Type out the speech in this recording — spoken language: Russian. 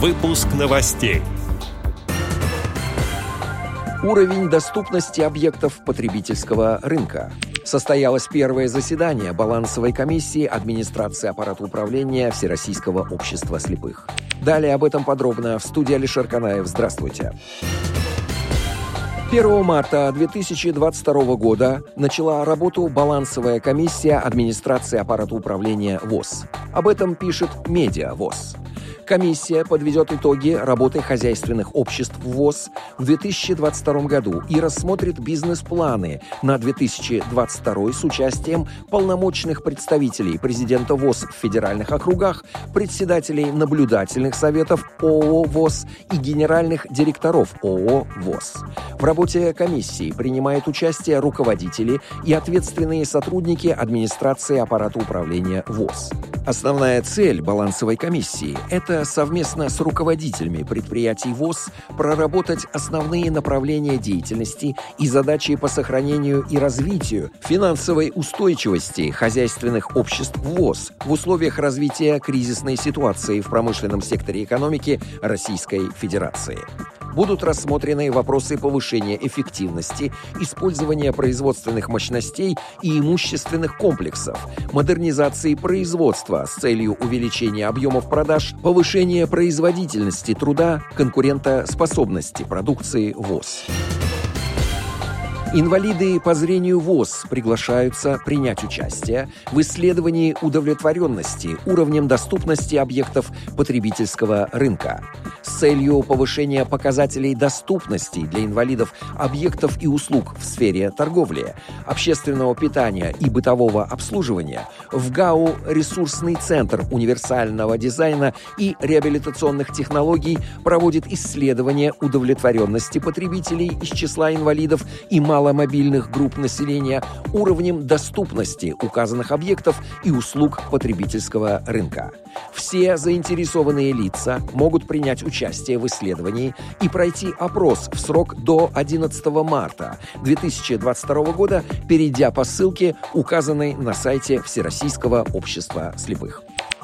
Выпуск новостей. Уровень доступности объектов потребительского рынка. Состоялось первое заседание балансовой комиссии администрации аппарата управления Всероссийского общества слепых. Далее об этом подробно в студии Алишер Канаев. Здравствуйте. 1 марта 2022 года начала работу балансовая комиссия администрации аппарата управления ВОЗ. Об этом пишет Медиа ВОЗ. Комиссия подведет итоги работы хозяйственных обществ ВОЗ в 2022 году и рассмотрит бизнес-планы на 2022 с участием полномочных представителей президента ВОЗ в федеральных округах, председателей наблюдательных советов ООО ВОЗ и генеральных директоров ООО ВОЗ. В работе комиссии принимают участие руководители и ответственные сотрудники администрации аппарата управления ВОЗ. Основная цель балансовой комиссии – это совместно с руководителями предприятий ВОЗ проработать основные направления деятельности и задачи по сохранению и развитию финансовой устойчивости хозяйственных обществ ВОЗ в условиях развития кризисной ситуации в промышленном секторе экономики Российской Федерации будут рассмотрены вопросы повышения эффективности, использования производственных мощностей и имущественных комплексов, модернизации производства с целью увеличения объемов продаж, повышения производительности труда, конкурентоспособности продукции ВОЗ. Инвалиды по зрению ВОЗ приглашаются принять участие в исследовании удовлетворенности уровнем доступности объектов потребительского рынка. С целью повышения показателей доступности для инвалидов объектов и услуг в сфере торговли, общественного питания и бытового обслуживания в ГАУ «Ресурсный центр универсального дизайна и реабилитационных технологий» проводит исследование удовлетворенности потребителей из числа инвалидов и малых маломобильных групп населения уровнем доступности указанных объектов и услуг потребительского рынка. Все заинтересованные лица могут принять участие в исследовании и пройти опрос в срок до 11 марта 2022 года, перейдя по ссылке, указанной на сайте Всероссийского общества слепых.